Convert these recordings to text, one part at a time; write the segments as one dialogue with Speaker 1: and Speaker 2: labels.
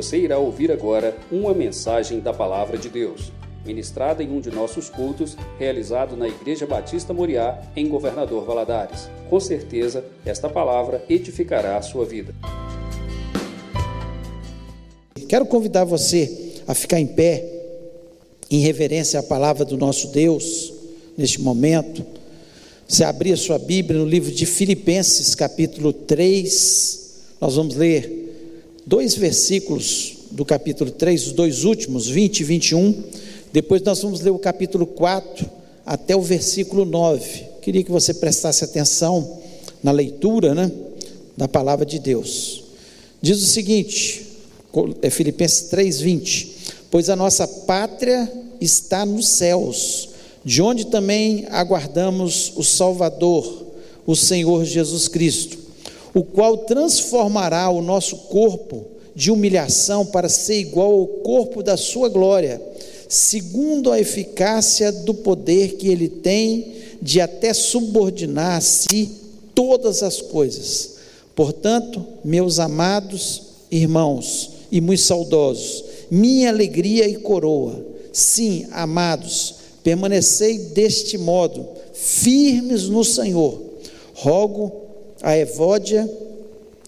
Speaker 1: Você irá ouvir agora uma mensagem da Palavra de Deus, ministrada em um de nossos cultos, realizado na Igreja Batista Moriá, em Governador Valadares. Com certeza, esta palavra edificará a sua vida.
Speaker 2: Quero convidar você a ficar em pé, em reverência à palavra do nosso Deus, neste momento. Você abrir a sua Bíblia no livro de Filipenses, capítulo 3, nós vamos ler dois versículos do capítulo 3, os dois últimos, 20 e 21. Depois nós vamos ler o capítulo 4 até o versículo 9. Queria que você prestasse atenção na leitura, né, da palavra de Deus. Diz o seguinte, é Filipenses 3:20, pois a nossa pátria está nos céus, de onde também aguardamos o Salvador, o Senhor Jesus Cristo o qual transformará o nosso corpo de humilhação para ser igual ao corpo da sua glória, segundo a eficácia do poder que ele tem de até subordinar a si todas as coisas. Portanto, meus amados irmãos e muito saudosos, minha alegria e coroa, sim, amados, permanecei deste modo, firmes no Senhor. Rogo a Evódia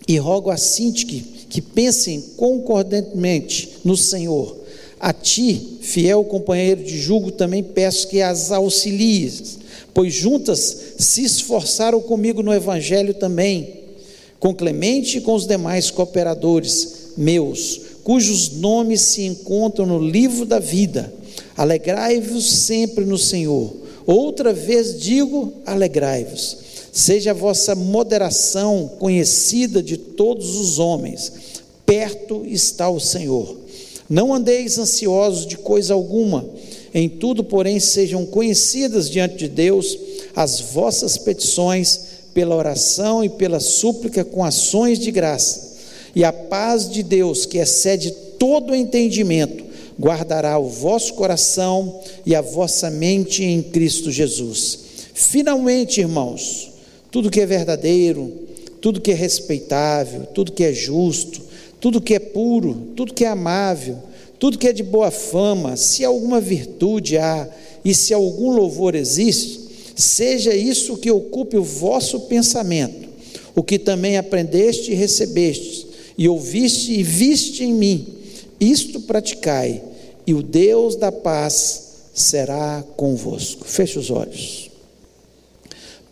Speaker 2: e rogo a Sintique que pensem concordantemente no Senhor. A ti, fiel companheiro de julgo, também peço que as auxilies, pois juntas se esforçaram comigo no Evangelho também, com Clemente e com os demais cooperadores meus, cujos nomes se encontram no livro da vida. Alegrai-vos sempre no Senhor. Outra vez digo: alegrai-vos. Seja a vossa moderação conhecida de todos os homens, perto está o Senhor. Não andeis ansiosos de coisa alguma, em tudo, porém, sejam conhecidas diante de Deus as vossas petições pela oração e pela súplica com ações de graça. E a paz de Deus, que excede todo entendimento, guardará o vosso coração e a vossa mente em Cristo Jesus. Finalmente, irmãos, tudo que é verdadeiro, tudo que é respeitável, tudo que é justo, tudo que é puro, tudo que é amável, tudo que é de boa fama, se alguma virtude há e se algum louvor existe, seja isso que ocupe o vosso pensamento, o que também aprendeste e recebeste, e ouviste e viste em mim, isto praticai, e o Deus da paz será convosco. Feche os olhos.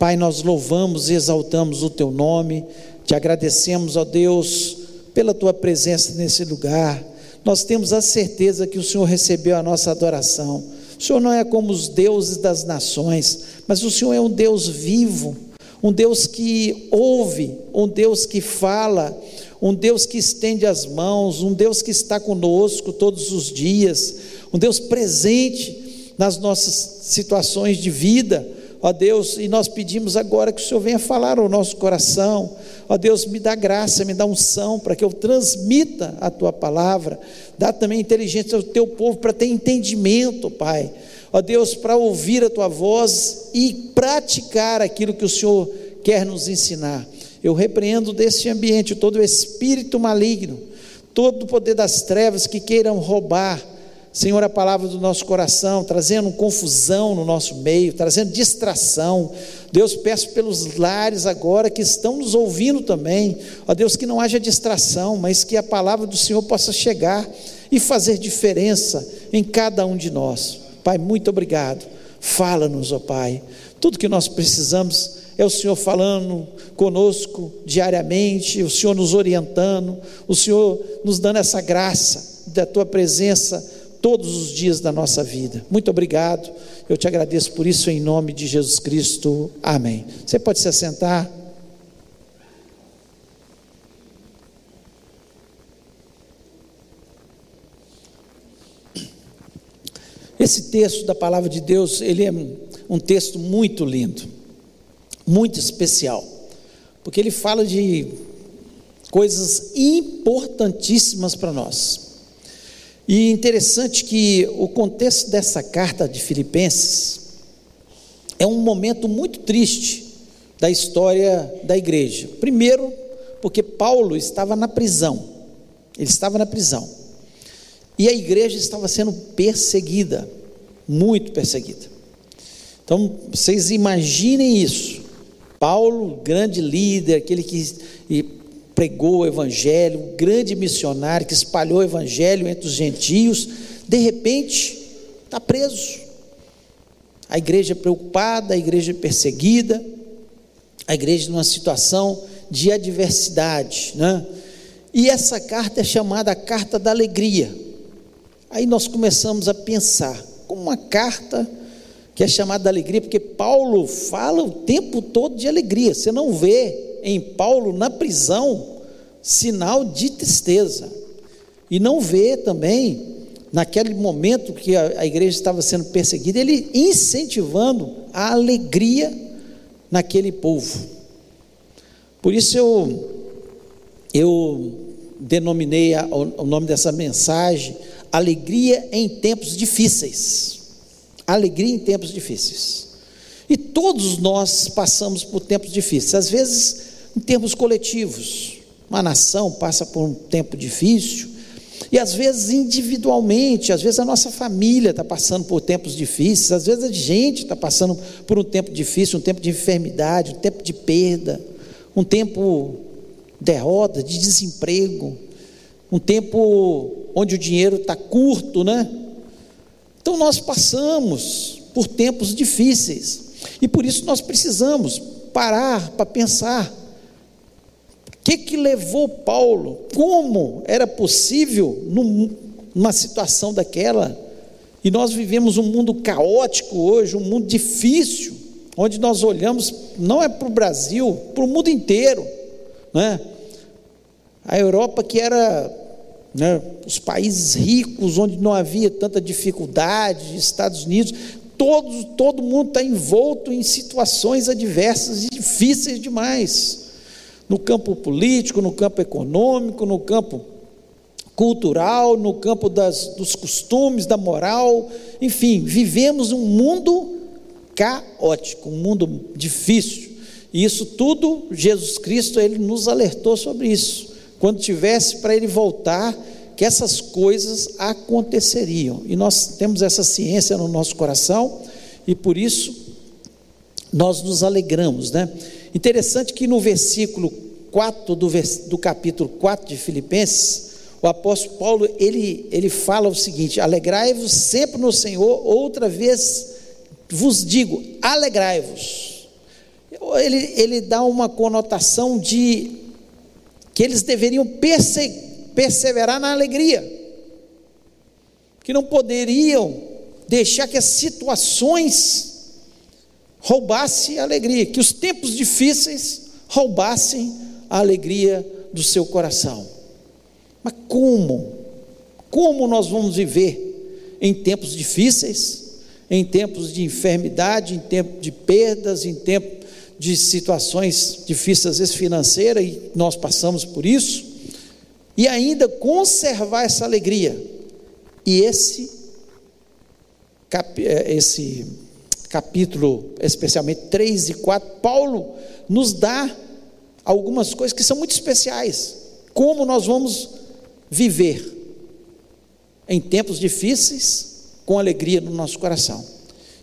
Speaker 2: Pai, nós louvamos e exaltamos o teu nome, te agradecemos, ó Deus, pela tua presença nesse lugar. Nós temos a certeza que o Senhor recebeu a nossa adoração. O Senhor não é como os deuses das nações, mas o Senhor é um Deus vivo, um Deus que ouve, um Deus que fala, um Deus que estende as mãos, um Deus que está conosco todos os dias, um Deus presente nas nossas situações de vida Ó Deus, e nós pedimos agora que o Senhor venha falar ao nosso coração. Ó Deus, me dá graça, me dá unção para que eu transmita a tua palavra. Dá também inteligência ao teu povo para ter entendimento, Pai. Ó Deus, para ouvir a tua voz e praticar aquilo que o Senhor quer nos ensinar. Eu repreendo desse ambiente todo o espírito maligno, todo o poder das trevas que queiram roubar Senhor, a palavra do nosso coração, trazendo confusão no nosso meio, trazendo distração. Deus, peço pelos lares agora que estão nos ouvindo também, ó Deus, que não haja distração, mas que a palavra do Senhor possa chegar e fazer diferença em cada um de nós. Pai, muito obrigado. Fala-nos, ó Pai. Tudo que nós precisamos é o Senhor falando conosco diariamente, o Senhor nos orientando, o Senhor nos dando essa graça da tua presença todos os dias da nossa vida. Muito obrigado, eu te agradeço por isso em nome de Jesus Cristo. Amém. Você pode se assentar. Esse texto da palavra de Deus, ele é um texto muito lindo, muito especial, porque ele fala de coisas importantíssimas para nós. E interessante que o contexto dessa carta de Filipenses é um momento muito triste da história da igreja. Primeiro, porque Paulo estava na prisão. Ele estava na prisão. E a igreja estava sendo perseguida, muito perseguida. Então, vocês imaginem isso. Paulo, grande líder, aquele que pregou o evangelho, grande missionário que espalhou o evangelho entre os gentios, de repente está preso. A igreja preocupada, a igreja perseguida, a igreja numa situação de adversidade, né? E essa carta é chamada a carta da alegria. Aí nós começamos a pensar, como uma carta que é chamada da alegria, porque Paulo fala o tempo todo de alegria. Você não vê em Paulo na prisão sinal de tristeza. E não vê também, naquele momento que a, a igreja estava sendo perseguida, ele incentivando a alegria naquele povo. Por isso eu, eu denominei a, o, o nome dessa mensagem Alegria em Tempos Difíceis. Alegria em tempos difíceis. E todos nós passamos por tempos difíceis, às vezes em termos coletivos. Uma nação passa por um tempo difícil, e às vezes individualmente, às vezes a nossa família está passando por tempos difíceis, às vezes a gente está passando por um tempo difícil, um tempo de enfermidade, um tempo de perda, um tempo de derrota, de desemprego, um tempo onde o dinheiro está curto, né? Então nós passamos por tempos difíceis e por isso nós precisamos parar para pensar que, que levou Paulo? Como era possível numa situação daquela? E nós vivemos um mundo caótico hoje, um mundo difícil, onde nós olhamos, não é para o Brasil, para o mundo inteiro. Né? A Europa que era né, os países ricos, onde não havia tanta dificuldade, Estados Unidos, todo, todo mundo está envolto em situações adversas e difíceis demais no campo político, no campo econômico, no campo cultural, no campo das, dos costumes, da moral, enfim, vivemos um mundo caótico, um mundo difícil. E isso tudo, Jesus Cristo, ele nos alertou sobre isso. Quando tivesse para ele voltar, que essas coisas aconteceriam. E nós temos essa ciência no nosso coração e por isso nós nos alegramos, né? Interessante que no versículo 4 do, do capítulo 4 de Filipenses, o apóstolo Paulo, ele, ele fala o seguinte, alegrai-vos sempre no Senhor, outra vez vos digo, alegrai-vos. Ele, ele dá uma conotação de que eles deveriam perse, perseverar na alegria, que não poderiam deixar que as situações roubasse a alegria, que os tempos difíceis roubassem a alegria do seu coração. Mas como? Como nós vamos viver em tempos difíceis, em tempos de enfermidade, em tempos de perdas, em tempos de situações difíceis, às vezes financeiras, e nós passamos por isso, e ainda conservar essa alegria. E esse, eh, esse capítulo, especialmente 3 e 4, Paulo nos dá algumas coisas que são muito especiais. Como nós vamos viver em tempos difíceis com alegria no nosso coração.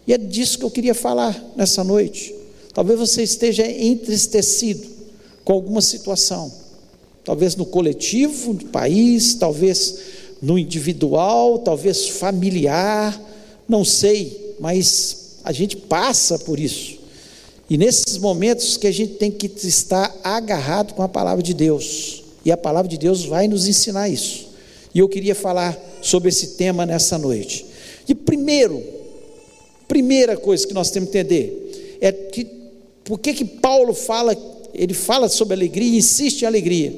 Speaker 2: E é disso que eu queria falar nessa noite. Talvez você esteja entristecido com alguma situação, talvez no coletivo do país, talvez no individual, talvez familiar, não sei, mas a gente passa por isso. E nesses momentos que a gente tem que estar agarrado com a palavra de Deus. E a palavra de Deus vai nos ensinar isso. E eu queria falar sobre esse tema nessa noite. E primeiro, primeira coisa que nós temos que entender é que por que que Paulo fala, ele fala sobre alegria e insiste em alegria?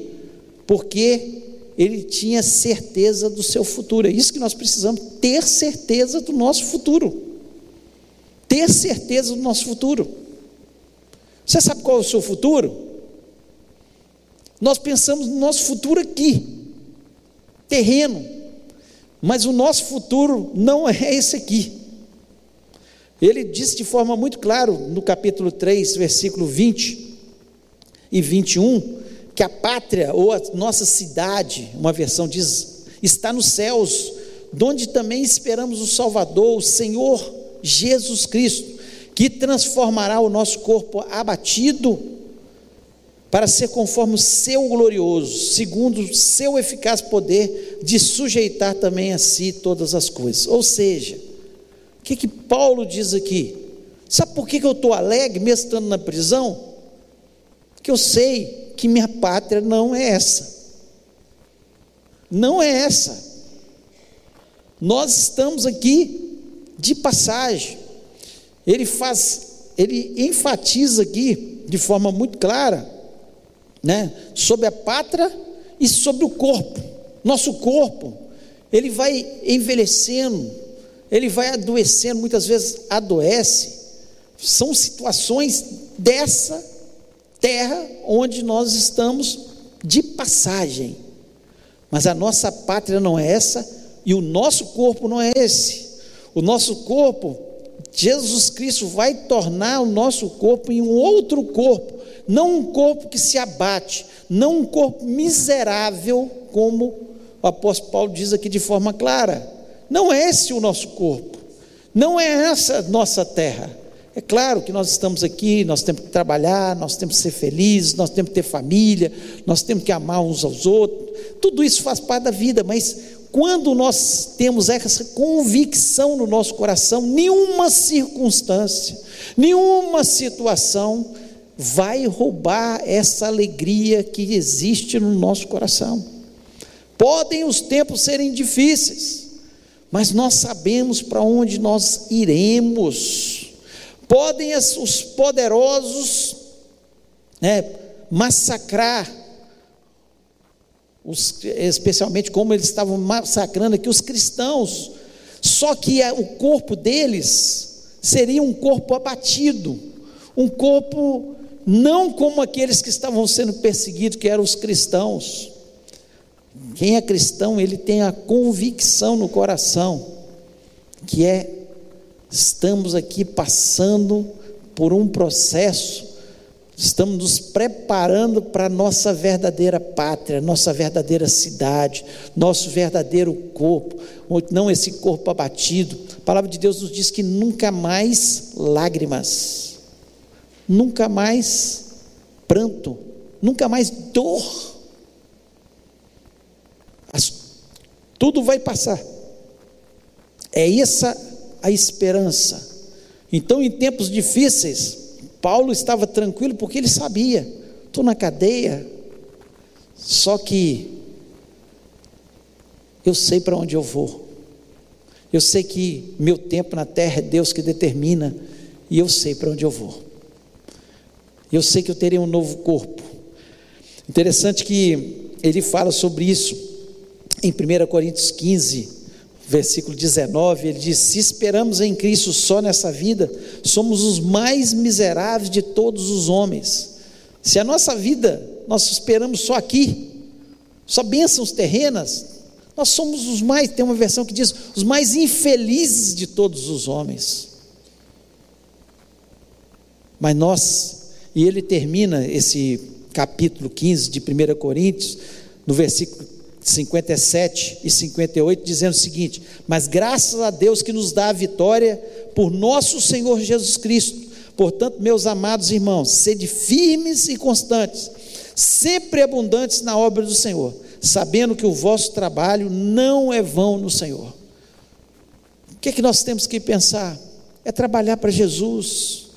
Speaker 2: Porque ele tinha certeza do seu futuro. É isso que nós precisamos, ter certeza do nosso futuro ter certeza do nosso futuro. Você sabe qual é o seu futuro? Nós pensamos no nosso futuro aqui, terreno, mas o nosso futuro não é esse aqui. Ele disse de forma muito clara no capítulo 3, versículo 20 e 21, que a pátria ou a nossa cidade, uma versão diz, está nos céus, donde também esperamos o Salvador, o Senhor Jesus Cristo, que transformará o nosso corpo abatido para ser conforme o seu glorioso, segundo o seu eficaz poder de sujeitar também a si todas as coisas. Ou seja, o que, que Paulo diz aqui? Sabe por que, que eu estou alegre, mesmo estando na prisão? Porque eu sei que minha pátria não é essa. Não é essa. Nós estamos aqui de passagem. Ele faz, ele enfatiza aqui de forma muito clara né, sobre a pátria e sobre o corpo. Nosso corpo, ele vai envelhecendo, ele vai adoecendo, muitas vezes adoece. São situações dessa terra onde nós estamos de passagem. Mas a nossa pátria não é essa e o nosso corpo não é esse. O nosso corpo, Jesus Cristo vai tornar o nosso corpo em um outro corpo não um corpo que se abate, não um corpo miserável, como o apóstolo Paulo diz aqui de forma clara. Não é esse o nosso corpo, não é essa nossa terra. É claro que nós estamos aqui, nós temos que trabalhar, nós temos que ser felizes, nós temos que ter família, nós temos que amar uns aos outros, tudo isso faz parte da vida, mas quando nós temos essa convicção no nosso coração, nenhuma circunstância, nenhuma situação vai roubar essa alegria que existe no nosso coração. Podem os tempos serem difíceis, mas nós sabemos para onde nós iremos. Podem os poderosos né, massacrar, os, especialmente como eles estavam massacrando aqui os cristãos, só que o corpo deles seria um corpo abatido, um corpo não como aqueles que estavam sendo perseguidos, que eram os cristãos. Quem é cristão, ele tem a convicção no coração, que é, estamos aqui passando por um processo, estamos nos preparando para a nossa verdadeira pátria, nossa verdadeira cidade, nosso verdadeiro corpo, não esse corpo abatido. A palavra de Deus nos diz que nunca mais lágrimas nunca mais pranto, nunca mais dor. As, tudo vai passar. É essa a esperança. Então, em tempos difíceis, Paulo estava tranquilo porque ele sabia: estou na cadeia, só que eu sei para onde eu vou. Eu sei que meu tempo na terra é Deus que determina, e eu sei para onde eu vou. Eu sei que eu terei um novo corpo. Interessante que ele fala sobre isso em 1 Coríntios 15, versículo 19. Ele diz: Se esperamos em Cristo só nessa vida, somos os mais miseráveis de todos os homens. Se a nossa vida nós esperamos só aqui, só bênçãos terrenas, nós somos os mais, tem uma versão que diz, os mais infelizes de todos os homens. Mas nós e ele termina esse capítulo 15 de 1 Coríntios, no versículo 57 e 58, dizendo o seguinte: Mas graças a Deus que nos dá a vitória por nosso Senhor Jesus Cristo. Portanto, meus amados irmãos, sede firmes e constantes, sempre abundantes na obra do Senhor, sabendo que o vosso trabalho não é vão no Senhor. O que é que nós temos que pensar? É trabalhar para Jesus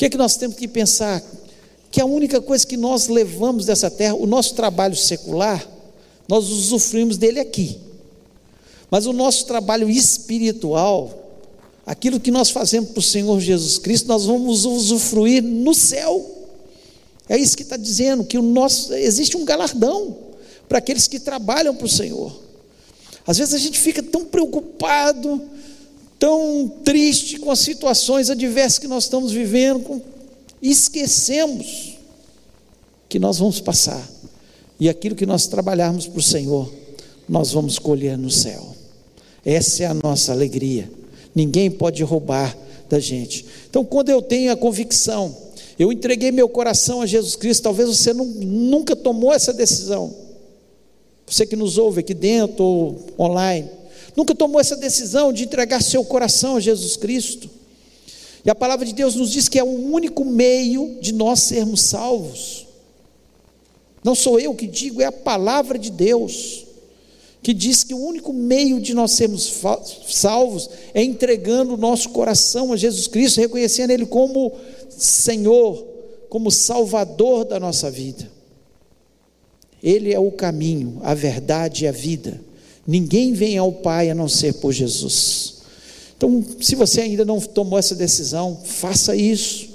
Speaker 2: que é que nós temos que pensar? Que a única coisa que nós levamos dessa terra, o nosso trabalho secular, nós usufruímos dele aqui. Mas o nosso trabalho espiritual, aquilo que nós fazemos para o Senhor Jesus Cristo, nós vamos usufruir no céu. É isso que está dizendo, que o nosso, existe um galardão para aqueles que trabalham para o Senhor. Às vezes a gente fica tão preocupado, tão triste com as situações adversas que nós estamos vivendo, e esquecemos que nós vamos passar, e aquilo que nós trabalharmos para o Senhor, nós vamos colher no céu. Essa é a nossa alegria. Ninguém pode roubar da gente. Então, quando eu tenho a convicção Eu entreguei meu coração a Jesus Cristo. Talvez você não, nunca tomou essa decisão. Você que nos ouve aqui dentro ou online, nunca tomou essa decisão de entregar seu coração a Jesus Cristo. E a palavra de Deus nos diz que é o único meio de nós sermos salvos. Não sou eu que digo, é a palavra de Deus que diz que o único meio de nós sermos salvos é entregando o nosso coração a Jesus Cristo, reconhecendo Ele como Senhor, como Salvador da nossa vida. Ele é o caminho, a verdade e a vida. Ninguém vem ao Pai a não ser por Jesus. Então, se você ainda não tomou essa decisão, faça isso.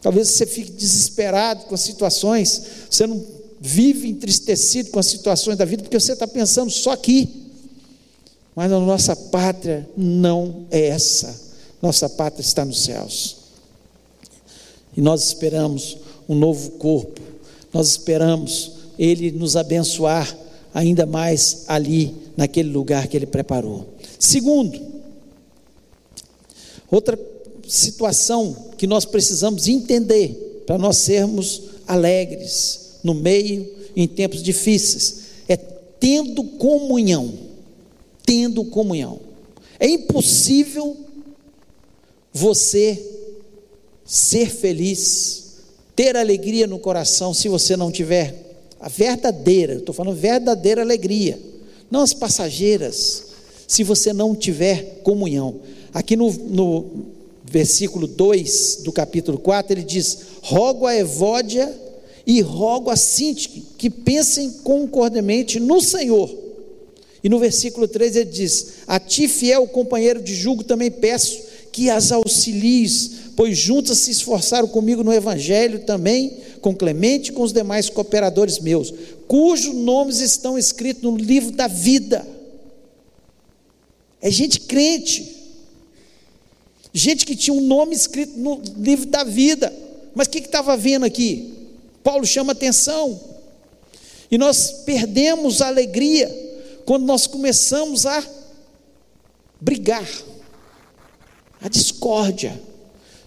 Speaker 2: Talvez você fique desesperado com as situações, você não vive entristecido com as situações da vida, porque você está pensando só aqui. Mas a nossa pátria não é essa. Nossa pátria está nos céus. E nós esperamos um novo corpo. Nós esperamos Ele nos abençoar ainda mais ali, naquele lugar que Ele preparou. Segundo, outra situação que nós precisamos entender para nós sermos alegres no meio, em tempos difíceis, é tendo comunhão. Tendo comunhão. É impossível você ser feliz, ter alegria no coração, se você não tiver a verdadeira, estou falando verdadeira alegria, não as passageiras, se você não tiver comunhão. Aqui no, no versículo 2 do capítulo 4, ele diz: Rogo a Evódia e rogo a Sintique que pensem concordemente no Senhor. E no versículo 3 ele diz: A ti, fiel companheiro de julgo, também peço que as auxilies, pois juntas se esforçaram comigo no Evangelho também, com Clemente e com os demais cooperadores meus, cujos nomes estão escritos no livro da vida. É gente crente, gente que tinha um nome escrito no livro da vida, mas o que estava vendo aqui? Paulo chama atenção. E nós perdemos a alegria quando nós começamos a brigar, a discórdia.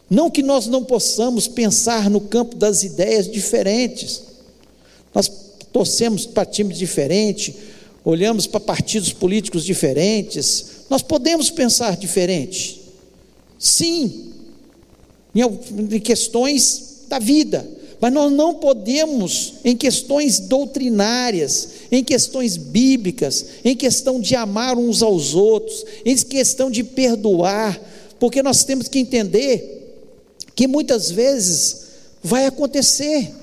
Speaker 2: Não que nós não possamos pensar no campo das ideias diferentes. Nós torcemos para times diferentes, olhamos para partidos políticos diferentes. Nós podemos pensar diferente. Sim, em questões da vida. Mas nós não podemos, em questões doutrinárias, em questões bíblicas, em questão de amar uns aos outros, em questão de perdoar, porque nós temos que entender que muitas vezes vai acontecer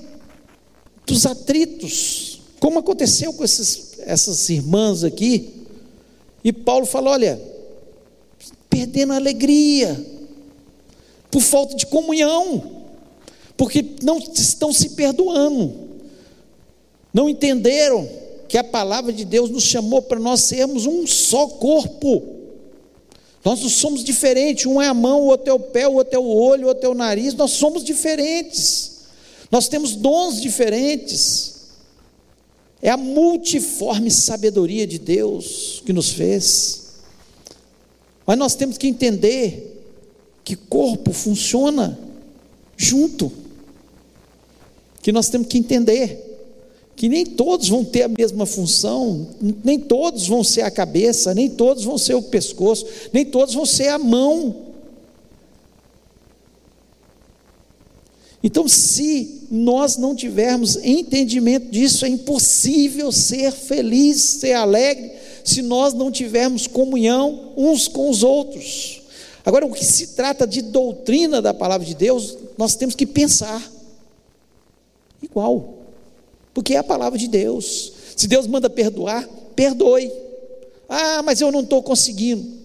Speaker 2: dos atritos, como aconteceu com esses, essas irmãs aqui. E Paulo falou: olha, perdendo a alegria, por falta de comunhão porque não estão se perdoando, não entenderam que a palavra de Deus nos chamou para nós sermos um só corpo. Nós não somos diferentes, um é a mão, o outro é o pé, o outro é o olho, o outro é o nariz, nós somos diferentes. Nós temos dons diferentes. É a multiforme sabedoria de Deus que nos fez. Mas nós temos que entender que corpo funciona junto que nós temos que entender que nem todos vão ter a mesma função, nem todos vão ser a cabeça, nem todos vão ser o pescoço, nem todos vão ser a mão. Então, se nós não tivermos entendimento disso, é impossível ser feliz, ser alegre, se nós não tivermos comunhão uns com os outros. Agora, o que se trata de doutrina da palavra de Deus, nós temos que pensar. Igual. Porque é a palavra de Deus. Se Deus manda perdoar, perdoe. Ah, mas eu não estou conseguindo.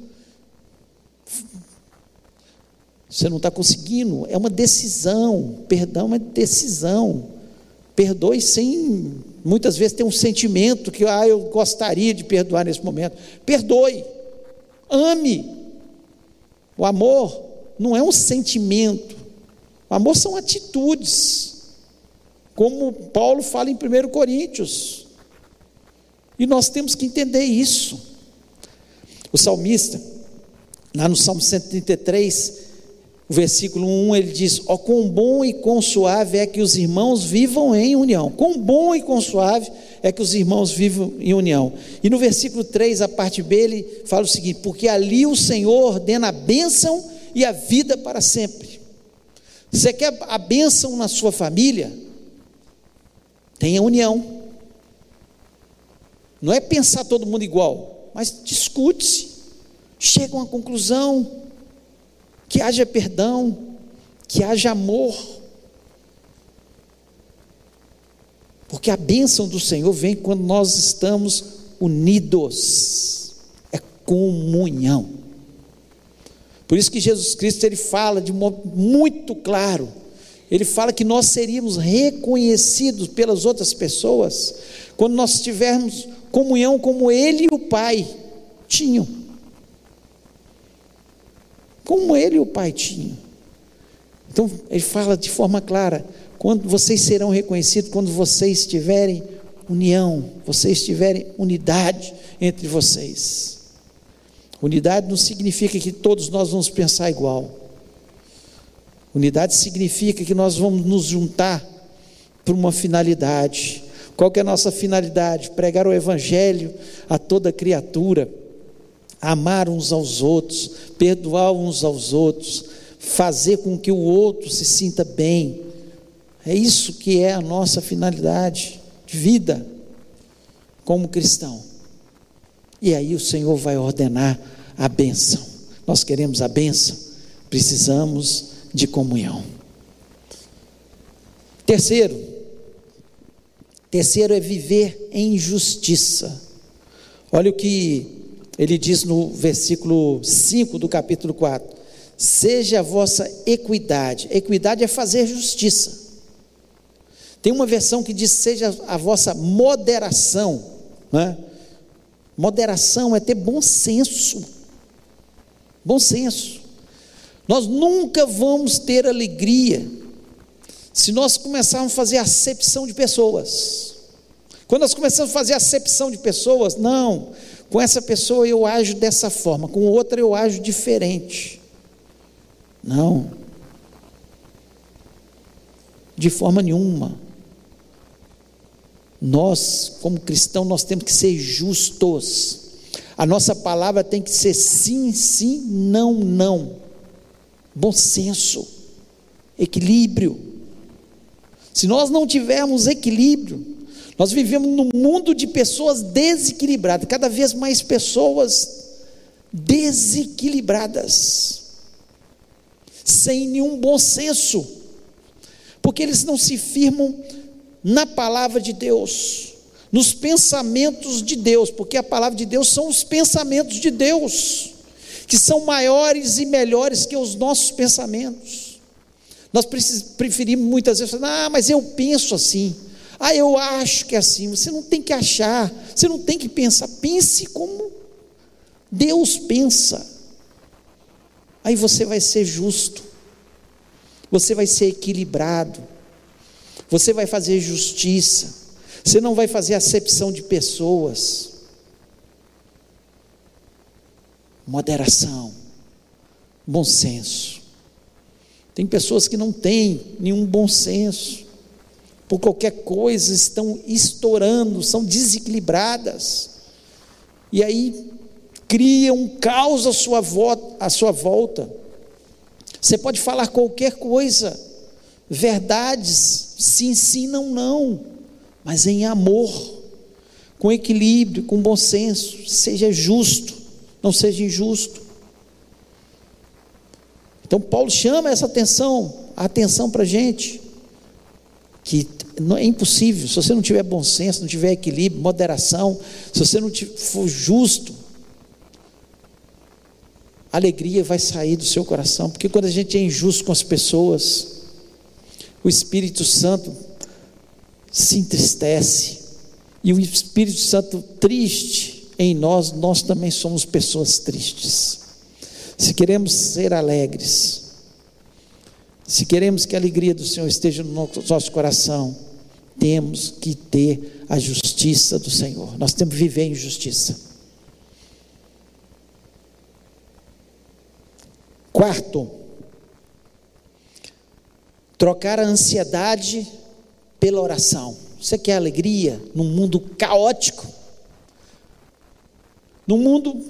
Speaker 2: Você não está conseguindo, é uma decisão. Perdão é decisão. Perdoe sem, muitas vezes, ter um sentimento que, ah, eu gostaria de perdoar nesse momento. Perdoe. Ame. O amor não é um sentimento. O amor são atitudes como Paulo fala em 1 Coríntios. E nós temos que entender isso. O salmista, lá no Salmo 133, O versículo 1 ele diz: Ó, oh, quão bom e quão suave é que os irmãos vivam em união. Quão bom e quão suave é que os irmãos vivam em união. E no versículo 3, a parte B, ele fala o seguinte: Porque ali o Senhor ordena a bênção e a vida para sempre. Você quer a bênção na sua família? Tenha união. Não é pensar todo mundo igual, mas discute-se, chega a uma conclusão, que haja perdão, que haja amor. Porque a bênção do Senhor vem quando nós estamos unidos. É comunhão. Por isso que Jesus Cristo ele fala de modo muito claro. Ele fala que nós seríamos reconhecidos pelas outras pessoas quando nós tivermos comunhão como ele e o Pai tinham. Como ele e o Pai tinham. Então, ele fala de forma clara: quando vocês serão reconhecidos quando vocês tiverem união, vocês tiverem unidade entre vocês. Unidade não significa que todos nós vamos pensar igual. Unidade significa que nós vamos nos juntar por uma finalidade. Qual é a nossa finalidade? Pregar o evangelho a toda criatura, amar uns aos outros, perdoar uns aos outros, fazer com que o outro se sinta bem. É isso que é a nossa finalidade de vida como cristão. E aí o Senhor vai ordenar a bênção. Nós queremos a bênção, precisamos de comunhão. Terceiro, terceiro é viver em justiça. Olha o que ele diz no versículo 5 do capítulo 4: Seja a vossa equidade, equidade é fazer justiça. Tem uma versão que diz: seja a vossa moderação, né? Moderação é ter bom senso. Bom senso. Nós nunca vamos ter alegria se nós começarmos a fazer acepção de pessoas. Quando nós começamos a fazer acepção de pessoas, não, com essa pessoa eu ajo dessa forma, com outra eu ajo diferente. Não. De forma nenhuma. Nós, como cristãos, nós temos que ser justos. A nossa palavra tem que ser sim, sim, não, não. Bom senso, equilíbrio. Se nós não tivermos equilíbrio, nós vivemos num mundo de pessoas desequilibradas, cada vez mais pessoas desequilibradas, sem nenhum bom senso, porque eles não se firmam na palavra de Deus, nos pensamentos de Deus, porque a palavra de Deus são os pensamentos de Deus, que são maiores e melhores que os nossos pensamentos. Nós preferimos muitas vezes ah, mas eu penso assim, ah, eu acho que é assim. Você não tem que achar, você não tem que pensar, pense como Deus pensa. Aí você vai ser justo, você vai ser equilibrado, você vai fazer justiça, você não vai fazer acepção de pessoas. Moderação, bom senso. Tem pessoas que não têm nenhum bom senso, por qualquer coisa estão estourando, são desequilibradas, e aí criam um caos à sua, volta, à sua volta. Você pode falar qualquer coisa, verdades, sim, sim, não, não, mas em amor, com equilíbrio, com bom senso, seja justo, não seja injusto. Então Paulo chama essa atenção, a atenção para a gente, que é impossível, se você não tiver bom senso, não tiver equilíbrio, moderação, se você não for justo, alegria vai sair do seu coração, porque quando a gente é injusto com as pessoas, o Espírito Santo se entristece. E o Espírito Santo triste em nós, nós também somos pessoas tristes. Se queremos ser alegres, se queremos que a alegria do Senhor esteja no nosso coração, temos que ter a justiça do Senhor. Nós temos que viver em justiça. Quarto, Trocar a ansiedade pela oração. Você quer alegria num mundo caótico? Num mundo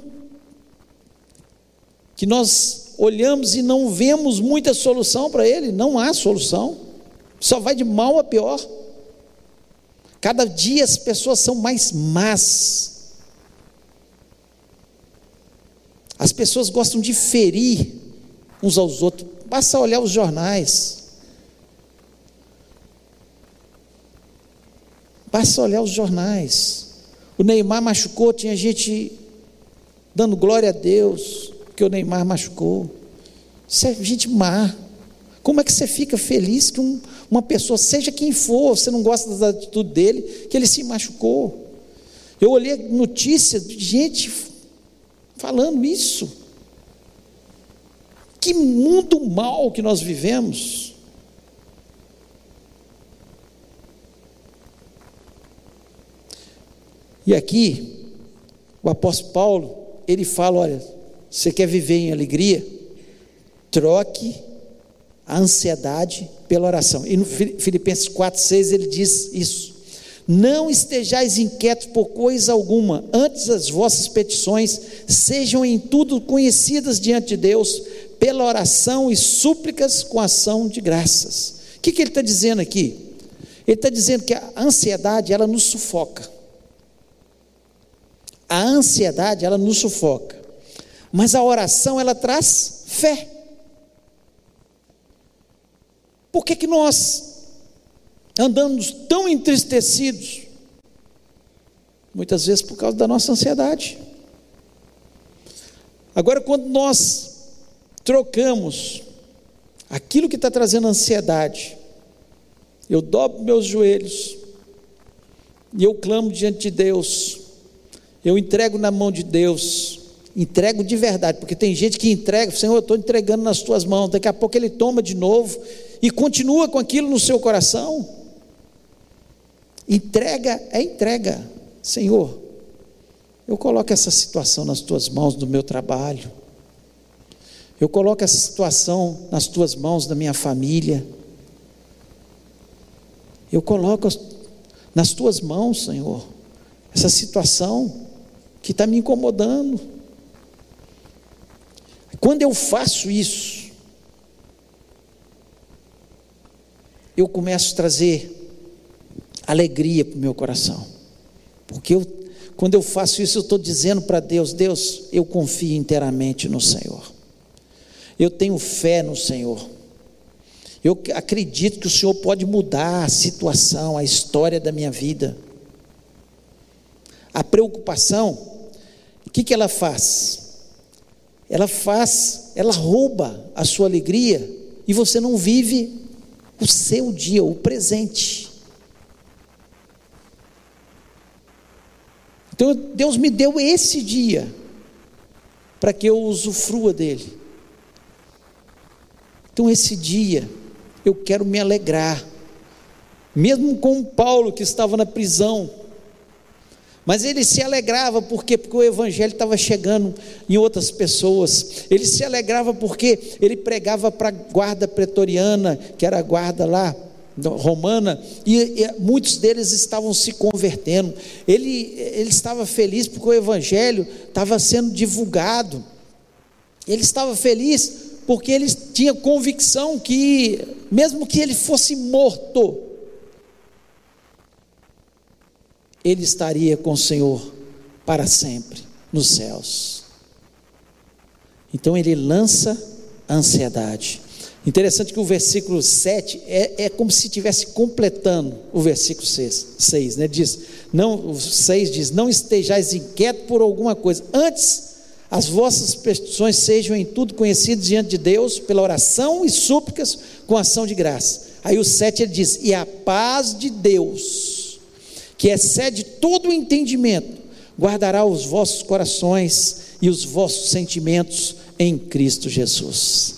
Speaker 2: que nós olhamos e não vemos muita solução para ele, não há solução, só vai de mal a pior. Cada dia as pessoas são mais más. As pessoas gostam de ferir uns aos outros. Basta olhar os jornais. Basta olhar os jornais. O Neymar machucou, tinha gente dando glória a Deus que o Neymar machucou. Isso é gente má. Como é que você fica feliz que um, uma pessoa, seja quem for, você não gosta da atitude dele, que ele se machucou? Eu olhei notícias de gente falando isso. Que mundo mal que nós vivemos. E aqui, o apóstolo Paulo, ele fala: olha, você quer viver em alegria? Troque a ansiedade pela oração. E no Filipenses 4,6 ele diz isso. Não estejais inquietos por coisa alguma, antes as vossas petições sejam em tudo conhecidas diante de Deus, pela oração e súplicas com ação de graças. O que, que ele está dizendo aqui? Ele está dizendo que a ansiedade ela nos sufoca. A ansiedade ela nos sufoca. Mas a oração ela traz fé. Por que, que nós andamos tão entristecidos? Muitas vezes por causa da nossa ansiedade. Agora, quando nós trocamos aquilo que está trazendo ansiedade, eu dobro meus joelhos e eu clamo diante de Deus, eu entrego na mão de Deus, Entrego de verdade, porque tem gente que entrega, Senhor, eu estou entregando nas tuas mãos, daqui a pouco ele toma de novo e continua com aquilo no seu coração. Entrega é entrega, Senhor. Eu coloco essa situação nas tuas mãos do meu trabalho. Eu coloco essa situação nas tuas mãos da minha família. Eu coloco nas tuas mãos, Senhor, essa situação que está me incomodando. Quando eu faço isso, eu começo a trazer alegria para o meu coração, porque eu, quando eu faço isso, eu estou dizendo para Deus: Deus, eu confio inteiramente no Senhor, eu tenho fé no Senhor, eu acredito que o Senhor pode mudar a situação, a história da minha vida. A preocupação, o que, que ela faz? Ela faz, ela rouba a sua alegria e você não vive o seu dia, o presente. Então Deus me deu esse dia para que eu usufrua dele. Então esse dia eu quero me alegrar, mesmo com Paulo que estava na prisão, mas ele se alegrava porque, porque o evangelho estava chegando em outras pessoas. Ele se alegrava porque ele pregava para a guarda pretoriana, que era a guarda lá romana, e, e, muitos deles estavam se convertendo. Ele, ele estava feliz porque o evangelho estava sendo divulgado. Ele estava feliz porque ele tinha convicção que, mesmo que ele fosse morto, ele estaria com o Senhor para sempre nos céus. Então ele lança a ansiedade. Interessante que o versículo 7 é, é como se estivesse completando o versículo 6, 6 né? Diz, não, o 6 diz: Não estejais inquietos por alguma coisa, antes as vossas petições sejam em tudo conhecidas diante de Deus, pela oração e súplicas com ação de graça. Aí o 7 ele diz: E a paz de Deus, que excede todo o entendimento, guardará os vossos corações e os vossos sentimentos em Cristo Jesus.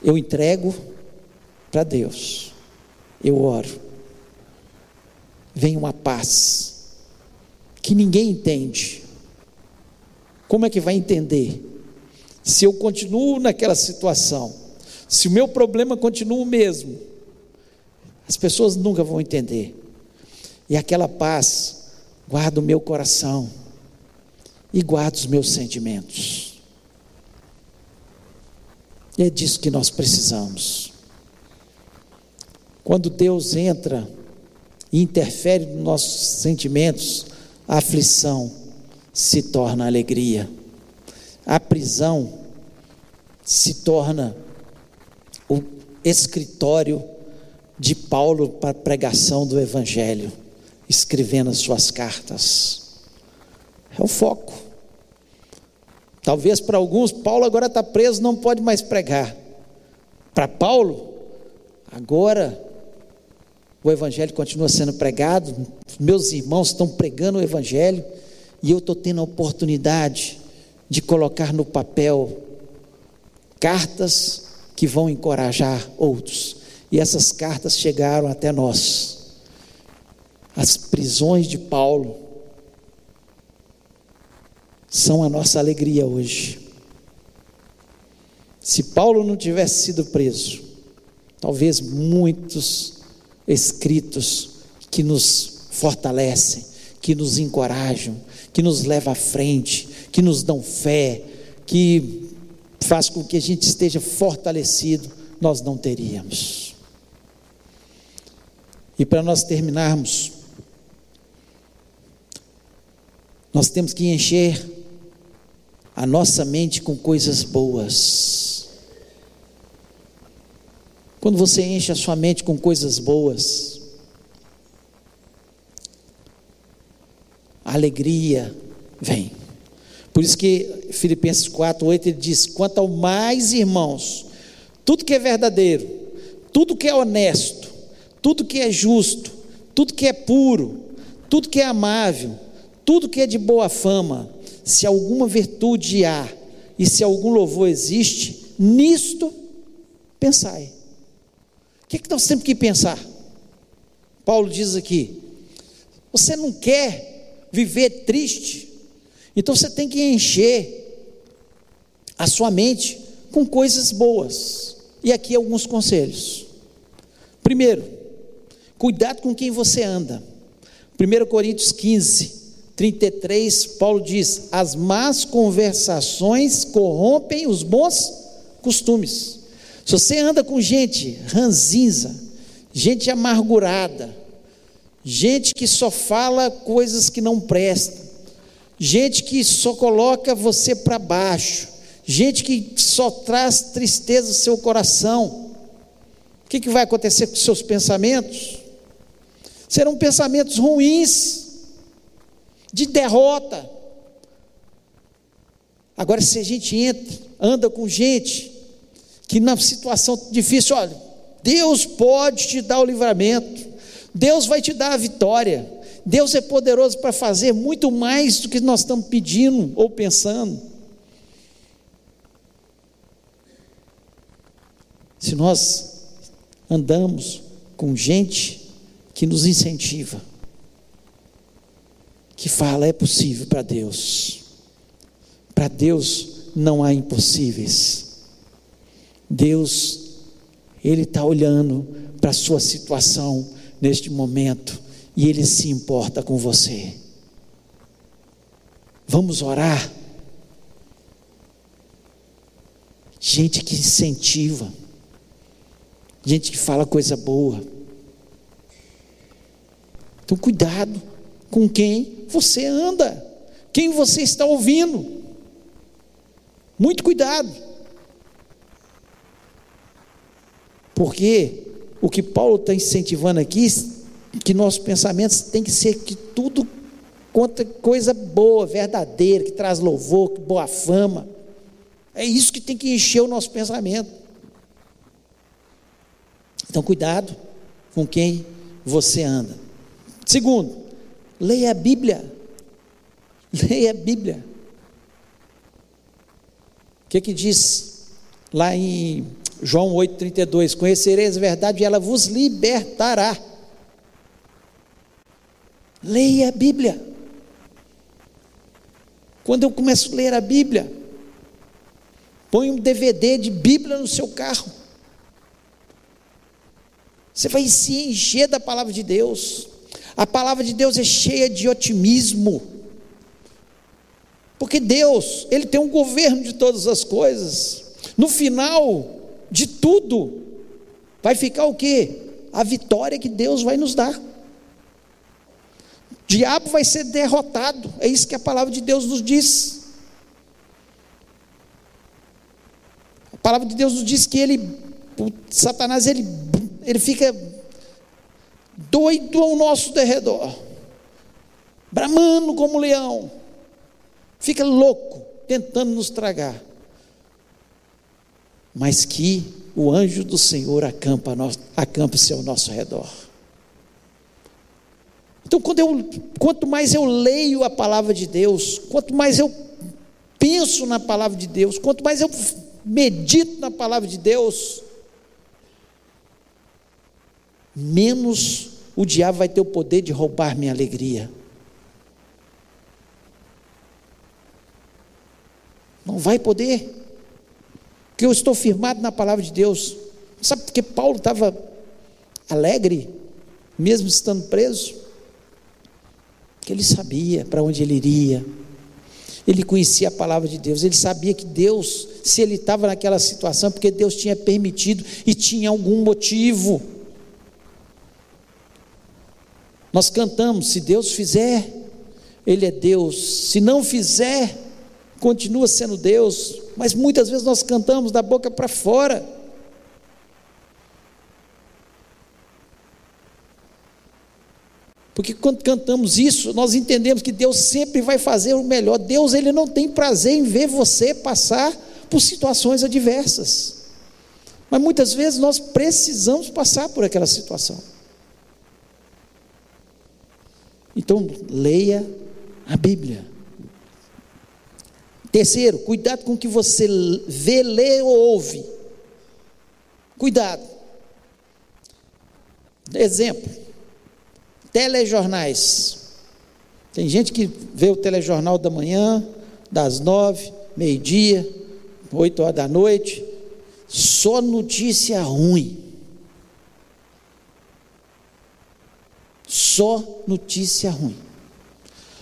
Speaker 2: Eu entrego para Deus, eu oro, vem uma paz que ninguém entende. Como é que vai entender? Se eu continuo naquela situação, se o meu problema continua o mesmo, as pessoas nunca vão entender. E aquela paz guarda o meu coração e guarda os meus sentimentos. E é disso que nós precisamos. Quando Deus entra e interfere nos nossos sentimentos, a aflição se torna alegria, a prisão se torna o escritório de Paulo para a pregação do Evangelho, escrevendo as suas cartas. É o foco. Talvez para alguns, Paulo agora está preso, não pode mais pregar. Para Paulo, agora o Evangelho continua sendo pregado, meus irmãos estão pregando o Evangelho, e eu estou tendo a oportunidade de colocar no papel cartas que vão encorajar outros. E essas cartas chegaram até nós. As prisões de Paulo são a nossa alegria hoje. Se Paulo não tivesse sido preso, talvez muitos escritos que nos fortalecem, que nos encorajam, que nos levam à frente, que nos dão fé, que faz com que a gente esteja fortalecido, nós não teríamos. E para nós terminarmos, nós temos que encher a nossa mente com coisas boas. Quando você enche a sua mente com coisas boas, a alegria vem. Por isso que Filipenses 4, 8 ele diz: quanto ao mais irmãos, tudo que é verdadeiro, tudo que é honesto, tudo que é justo, tudo que é puro, tudo que é amável, tudo que é de boa fama, se alguma virtude há e se algum louvor existe, nisto pensai. O que, é que nós temos que pensar? Paulo diz aqui: você não quer viver triste, então você tem que encher a sua mente com coisas boas. E aqui alguns conselhos. Primeiro, Cuidado com quem você anda. 1 Coríntios 15, 33, Paulo diz: As más conversações corrompem os bons costumes. Se você anda com gente ranzinza, gente amargurada, gente que só fala coisas que não prestam, gente que só coloca você para baixo, gente que só traz tristeza no seu coração, o que, que vai acontecer com seus pensamentos? serão pensamentos ruins, de derrota. Agora, se a gente entra, anda com gente que na situação difícil, olha, Deus pode te dar o livramento, Deus vai te dar a vitória, Deus é poderoso para fazer muito mais do que nós estamos pedindo ou pensando. Se nós andamos com gente que nos incentiva, que fala: é possível para Deus. Para Deus não há impossíveis. Deus, Ele está olhando para a sua situação neste momento e Ele se importa com você. Vamos orar. Gente que incentiva, gente que fala coisa boa. Então, cuidado com quem você anda, quem você está ouvindo. Muito cuidado. Porque o que Paulo está incentivando aqui, que nossos pensamentos têm que ser que tudo conta coisa boa, verdadeira, que traz louvor, boa fama. É isso que tem que encher o nosso pensamento. Então, cuidado com quem você anda. Segundo, leia a Bíblia. Leia a Bíblia. O que que diz lá em João 8,32? Conhecereis a verdade e ela vos libertará. Leia a Bíblia. Quando eu começo a ler a Bíblia, põe um DVD de Bíblia no seu carro. Você vai se encher da palavra de Deus. A palavra de Deus é cheia de otimismo. Porque Deus, Ele tem um governo de todas as coisas. No final de tudo, vai ficar o que? A vitória que Deus vai nos dar. O diabo vai ser derrotado. É isso que a palavra de Deus nos diz. A palavra de Deus nos diz que ele, Satanás, ele, ele fica doido ao nosso derredor, bramando como leão, fica louco, tentando nos tragar, mas que o anjo do Senhor acampa, acampa-se ao nosso redor. Então, eu, quanto mais eu leio a palavra de Deus, quanto mais eu penso na palavra de Deus, quanto mais eu medito na palavra de Deus, menos o diabo vai ter o poder de roubar minha alegria. Não vai poder, porque eu estou firmado na palavra de Deus. Sabe por que Paulo estava alegre, mesmo estando preso? Porque ele sabia para onde ele iria, ele conhecia a palavra de Deus, ele sabia que Deus, se ele estava naquela situação, porque Deus tinha permitido e tinha algum motivo. Nós cantamos: se Deus fizer, Ele é Deus, se não fizer, continua sendo Deus, mas muitas vezes nós cantamos da boca para fora. Porque quando cantamos isso, nós entendemos que Deus sempre vai fazer o melhor. Deus ele não tem prazer em ver você passar por situações adversas. Mas muitas vezes nós precisamos passar por aquela situação. Então, leia a Bíblia. Terceiro, cuidado com o que você vê, lê ou ouve. Cuidado. Exemplo: telejornais. Tem gente que vê o telejornal da manhã, das nove, meio-dia, oito horas da noite, só notícia ruim. Só notícia ruim.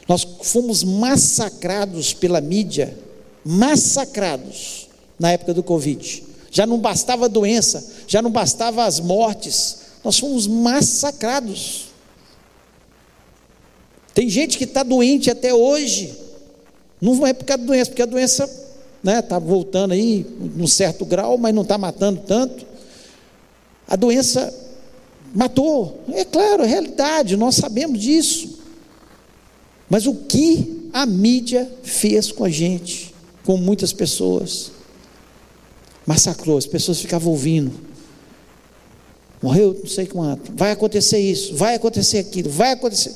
Speaker 2: Nós fomos massacrados pela mídia, massacrados na época do Covid. Já não bastava a doença, já não bastava as mortes, nós fomos massacrados. Tem gente que está doente até hoje, não é por causa da doença, porque a doença está né, tá voltando aí num certo grau, mas não está matando tanto. A doença Matou. É claro, é realidade, nós sabemos disso. Mas o que a mídia fez com a gente, com muitas pessoas? Massacrou, as pessoas ficavam ouvindo. Morreu, não sei quanto. Vai acontecer isso, vai acontecer aquilo, vai acontecer.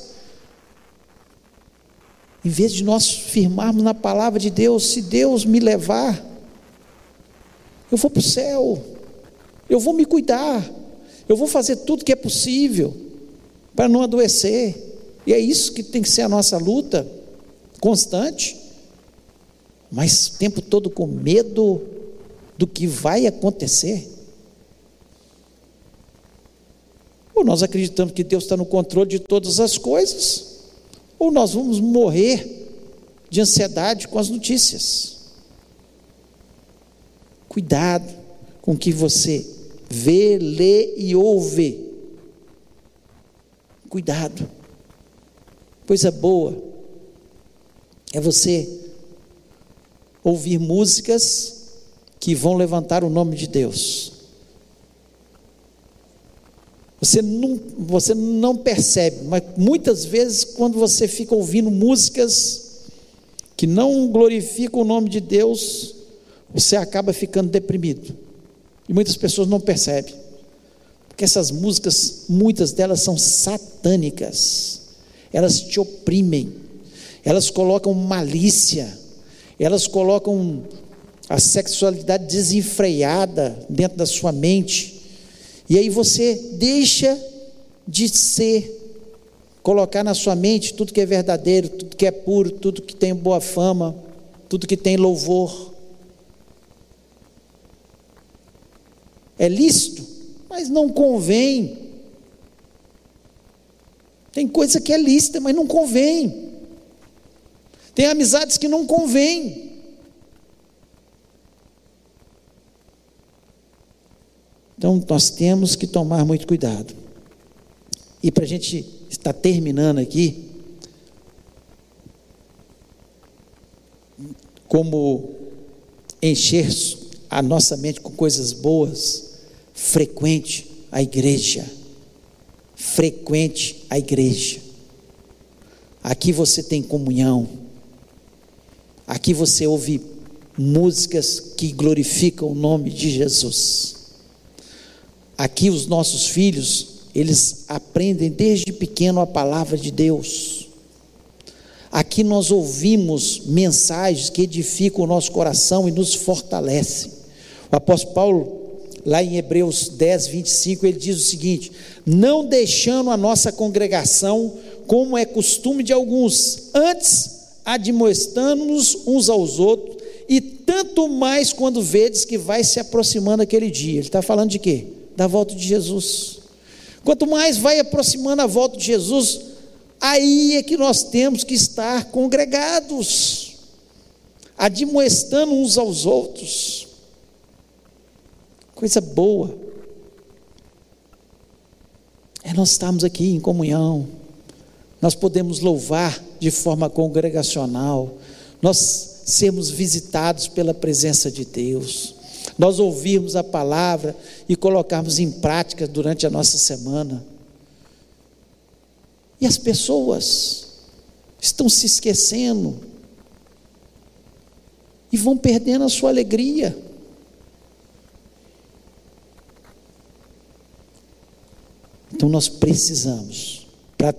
Speaker 2: Em vez de nós firmarmos na palavra de Deus, se Deus me levar, eu vou para o céu, eu vou me cuidar, eu vou fazer tudo que é possível para não adoecer. E é isso que tem que ser a nossa luta constante. Mas o tempo todo com medo do que vai acontecer. Ou nós acreditamos que Deus está no controle de todas as coisas, ou nós vamos morrer de ansiedade com as notícias. Cuidado com o que você vê, lê e ouve. Cuidado. Coisa boa é você ouvir músicas que vão levantar o nome de Deus. Você não, você não percebe, mas muitas vezes, quando você fica ouvindo músicas que não glorificam o nome de Deus, você acaba ficando deprimido. E muitas pessoas não percebem. Porque essas músicas, muitas delas são satânicas. Elas te oprimem. Elas colocam malícia. Elas colocam a sexualidade desenfreada dentro da sua mente. E aí você deixa de ser colocar na sua mente tudo que é verdadeiro, tudo que é puro, tudo que tem boa fama, tudo que tem louvor. É lícito, mas não convém Tem coisa que é lícita, mas não convém. Tem amizades que não convém. Então nós temos que tomar muito cuidado. E para a gente estar terminando aqui, como encher a nossa mente com coisas boas, frequente a igreja. Frequente a igreja. Aqui você tem comunhão. Aqui você ouve músicas que glorificam o nome de Jesus. Aqui os nossos filhos, eles aprendem desde pequeno a palavra de Deus. Aqui nós ouvimos mensagens que edificam o nosso coração e nos fortalecem. O apóstolo Paulo, lá em Hebreus 10, 25, ele diz o seguinte: Não deixando a nossa congregação, como é costume de alguns, antes admoestando-nos uns aos outros, e tanto mais quando vedes que vai se aproximando aquele dia. Ele está falando de quê? Da volta de Jesus. Quanto mais vai aproximando a volta de Jesus, aí é que nós temos que estar congregados, admoestando uns aos outros. Coisa boa. É nós estarmos aqui em comunhão. Nós podemos louvar de forma congregacional. Nós sermos visitados pela presença de Deus. Nós ouvirmos a palavra e colocarmos em prática durante a nossa semana. E as pessoas estão se esquecendo e vão perdendo a sua alegria. Então nós precisamos, para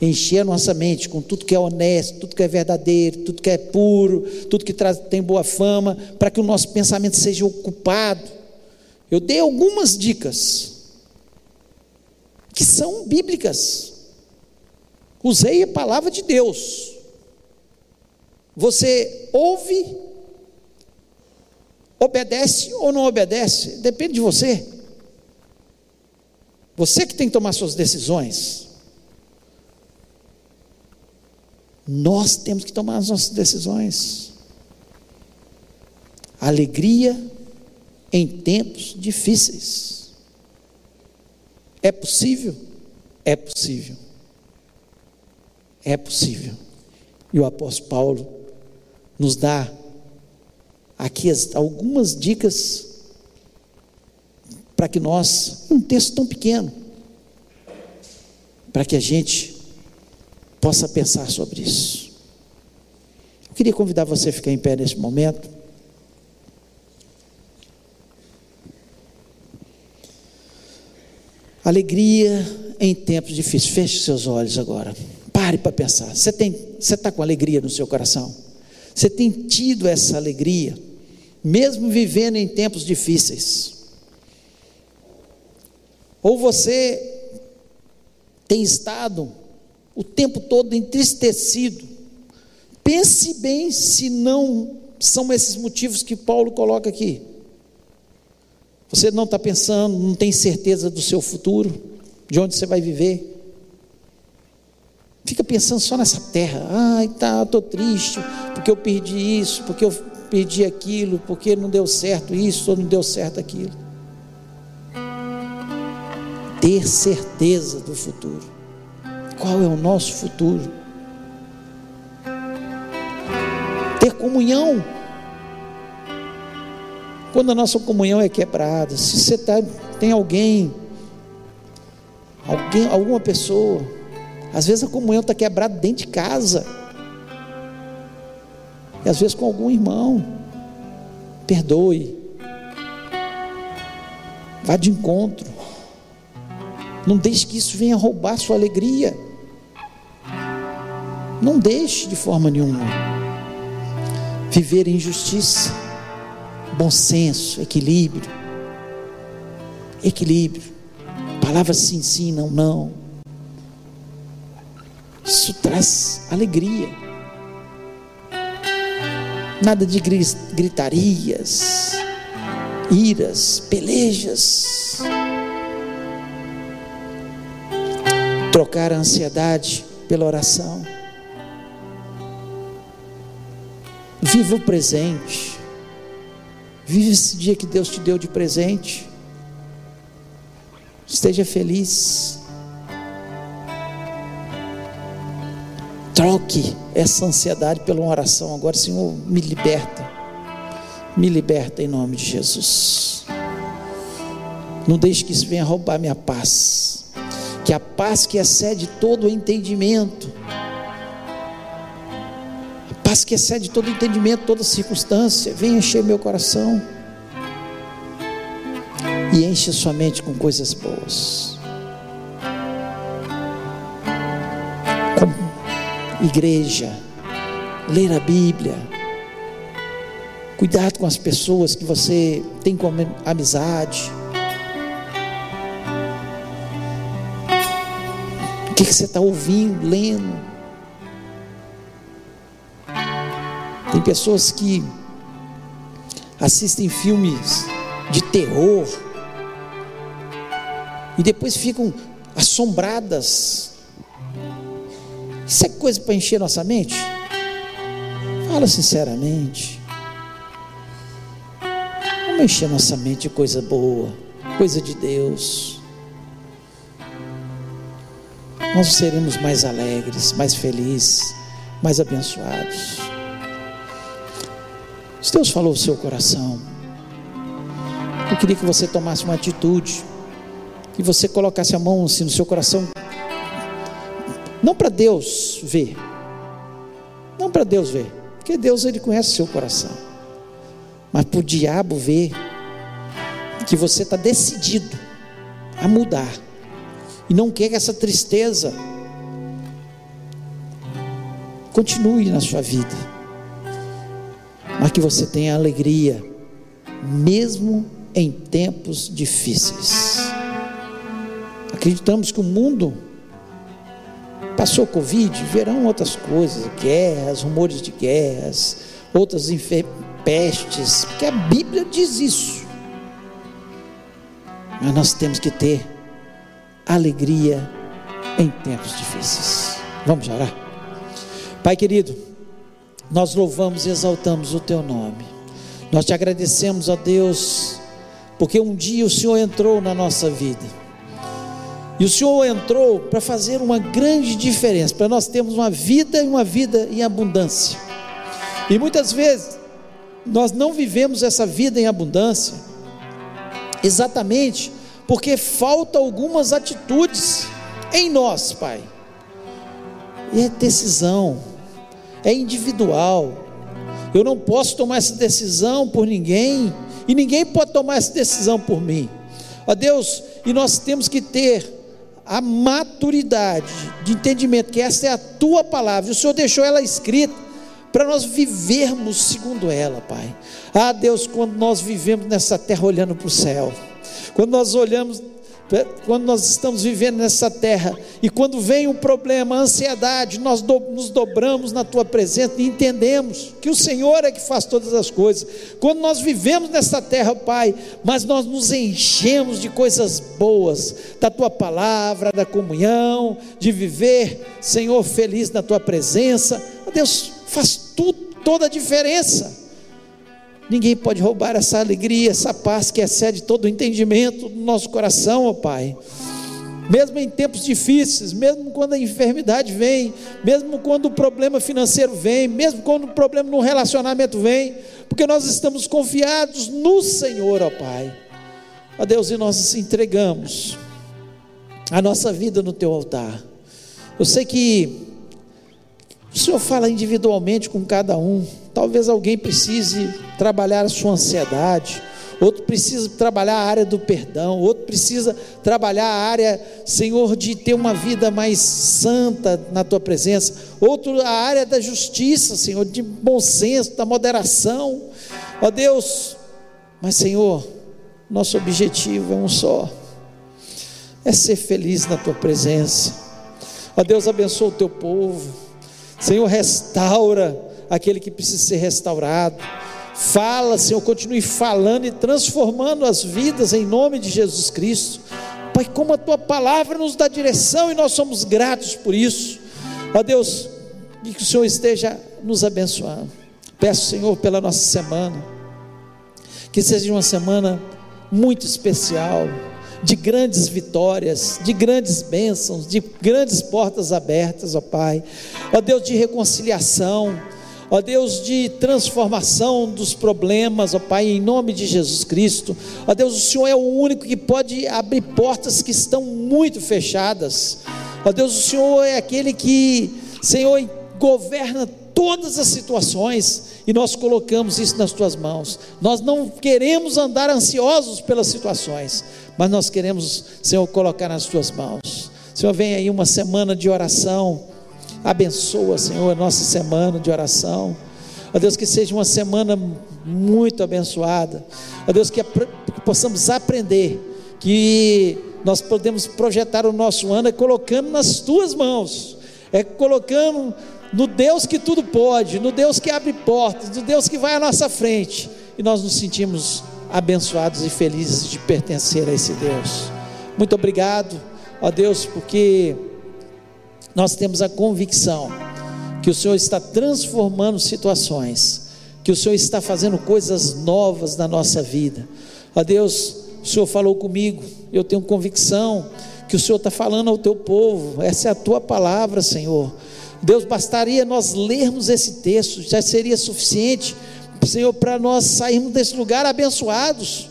Speaker 2: encher a nossa mente com tudo que é honesto, tudo que é verdadeiro, tudo que é puro, tudo que traz, tem boa fama, para que o nosso pensamento seja ocupado. Eu dei algumas dicas que são bíblicas. Usei a palavra de Deus. Você ouve, obedece ou não obedece, depende de você. Você que tem que tomar suas decisões. Nós temos que tomar as nossas decisões. Alegria em tempos difíceis. É possível? É possível. É possível. E o apóstolo Paulo nos dá aqui algumas dicas para que nós, um texto tão pequeno, para que a gente possa pensar sobre isso. Eu queria convidar você a ficar em pé nesse momento. Alegria em tempos difíceis. Feche seus olhos agora. Pare para pensar. Você está com alegria no seu coração? Você tem tido essa alegria, mesmo vivendo em tempos difíceis? Ou você tem estado o tempo todo entristecido? Pense bem se não são esses motivos que Paulo coloca aqui. Você não está pensando, não tem certeza do seu futuro, de onde você vai viver. Fica pensando só nessa terra. Ai, tá, estou triste, porque eu perdi isso, porque eu perdi aquilo, porque não deu certo isso ou não deu certo aquilo ter certeza do futuro. Qual é o nosso futuro? Ter comunhão. Quando a nossa comunhão é quebrada, se você tá, tem alguém, alguém, alguma pessoa, às vezes a comunhão está quebrada dentro de casa, e às vezes com algum irmão, perdoe, vá de encontro. Não deixe que isso venha roubar sua alegria. Não deixe de forma nenhuma. Viver em justiça, bom senso, equilíbrio. Equilíbrio. Palavras sim, sim, não, não. Isso traz alegria. Nada de gritarias, iras, pelejas trocar a ansiedade pela oração. Viva o presente. Vive esse dia que Deus te deu de presente. Esteja feliz. Troque essa ansiedade pela uma oração. Agora, Senhor, me liberta. Me liberta em nome de Jesus. Não deixe que isso venha roubar minha paz. Que a paz que excede todo o entendimento, a paz que excede todo o entendimento, toda circunstância, venha encher meu coração e enche sua mente com coisas boas. Com igreja, ler a Bíblia, cuidado com as pessoas que você tem como amizade O que, que você está ouvindo, lendo? Tem pessoas que assistem filmes de terror e depois ficam assombradas. Isso é coisa para encher nossa mente? Fala sinceramente. Vamos encher nossa mente de coisa boa, coisa de Deus nós seremos mais alegres, mais felizes, mais abençoados. Se Deus falou o seu coração, eu queria que você tomasse uma atitude, que você colocasse a mão assim no seu coração, não para Deus ver, não para Deus ver, porque Deus ele conhece o seu coração, mas para o diabo ver que você está decidido a mudar e não quer que essa tristeza continue na sua vida, mas que você tenha alegria, mesmo em tempos difíceis. Acreditamos que o mundo passou Covid, verão outras coisas, guerras, rumores de guerras, outras pestes, porque a Bíblia diz isso. Mas nós temos que ter alegria em tempos difíceis. Vamos orar? Pai querido, nós louvamos e exaltamos o teu nome. Nós te agradecemos a Deus, porque um dia o Senhor entrou na nossa vida. E o Senhor entrou para fazer uma grande diferença, para nós termos uma vida e uma vida em abundância. E muitas vezes nós não vivemos essa vida em abundância exatamente porque falta algumas atitudes em nós, Pai. E é decisão, é individual. Eu não posso tomar essa decisão por ninguém, e ninguém pode tomar essa decisão por mim. Ó Deus, e nós temos que ter a maturidade de entendimento que essa é a tua palavra, o Senhor deixou ela escrita para nós vivermos segundo ela, Pai. Ah, Deus, quando nós vivemos nessa terra olhando para o céu, quando nós olhamos, quando nós estamos vivendo nessa terra, e quando vem um problema, a ansiedade, nós do, nos dobramos na tua presença e entendemos que o Senhor é que faz todas as coisas. Quando nós vivemos nessa terra, Pai, mas nós nos enchemos de coisas boas, da tua palavra, da comunhão, de viver, Senhor, feliz na tua presença. Deus faz tudo, toda a diferença. Ninguém pode roubar essa alegria, essa paz que excede todo o entendimento do nosso coração, ó Pai. Mesmo em tempos difíceis, mesmo quando a enfermidade vem, mesmo quando o problema financeiro vem, mesmo quando o problema no relacionamento vem, porque nós estamos confiados no Senhor, ó Pai. Ó Deus, e nós entregamos a nossa vida no teu altar. Eu sei que o Senhor fala individualmente com cada um. Talvez alguém precise trabalhar a sua ansiedade, outro precisa trabalhar a área do perdão, outro precisa trabalhar a área, Senhor, de ter uma vida mais santa na tua presença, outro a área da justiça, Senhor, de bom senso, da moderação. Ó Deus, mas Senhor, nosso objetivo é um só. É ser feliz na tua presença. Ó Deus, abençoa o teu povo. Senhor, restaura aquele que precisa ser restaurado. Fala, Senhor, continue falando e transformando as vidas em nome de Jesus Cristo. Pai, como a tua palavra nos dá direção e nós somos gratos por isso. Ó Deus, que o Senhor esteja nos abençoando. Peço, Senhor, pela nossa semana, que seja uma semana muito especial, de grandes vitórias, de grandes bênçãos, de grandes portas abertas, ó Pai. Ó Deus de reconciliação, ó Deus de transformação dos problemas, ó Pai, em nome de Jesus Cristo. Ó Deus, o Senhor é o único que pode abrir portas que estão muito fechadas. Ó Deus, o Senhor é aquele que, Senhor, governa todas as situações e nós colocamos isso nas tuas mãos. Nós não queremos andar ansiosos pelas situações, mas nós queremos, Senhor, colocar nas tuas mãos. Senhor, vem aí uma semana de oração Abençoa, Senhor, a nossa semana de oração. Ó Deus, que seja uma semana muito abençoada. Ó Deus, que, que possamos aprender que nós podemos projetar o nosso ano é colocando nas tuas mãos, é colocando no Deus que tudo pode, no Deus que abre portas, no Deus que vai à nossa frente, e nós nos sentimos abençoados e felizes de pertencer a esse Deus. Muito obrigado, ó Deus, porque nós temos a convicção que o Senhor está transformando situações, que o Senhor está fazendo coisas novas na nossa vida. Ó Deus, o Senhor falou comigo, eu tenho convicção que o Senhor está falando ao teu povo, essa é a tua palavra, Senhor. Deus, bastaria nós lermos esse texto, já seria suficiente, Senhor, para nós sairmos desse lugar abençoados.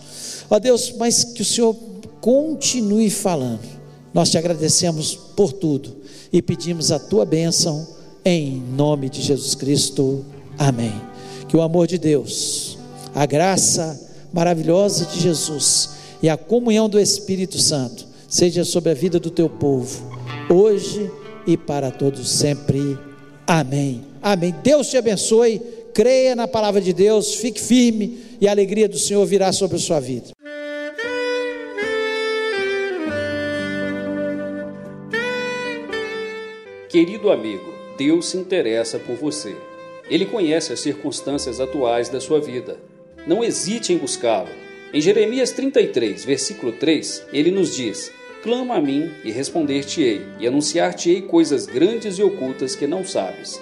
Speaker 2: Ó Deus, mas que o Senhor continue falando. Nós te agradecemos por tudo e pedimos a tua bênção em nome de Jesus Cristo. Amém. Que o amor de Deus, a graça maravilhosa de Jesus e a comunhão do Espírito Santo seja sobre a vida do teu povo, hoje e para todos sempre. Amém. Amém. Deus te abençoe. Creia na palavra de Deus, fique firme e a alegria do Senhor virá sobre a sua vida.
Speaker 1: Querido amigo, Deus se interessa por você. Ele conhece as circunstâncias atuais da sua vida. Não hesite em buscá-lo. Em Jeremias 33, versículo 3, ele nos diz: Clama a mim e responder-te-ei, e anunciar-te-ei coisas grandes e ocultas que não sabes.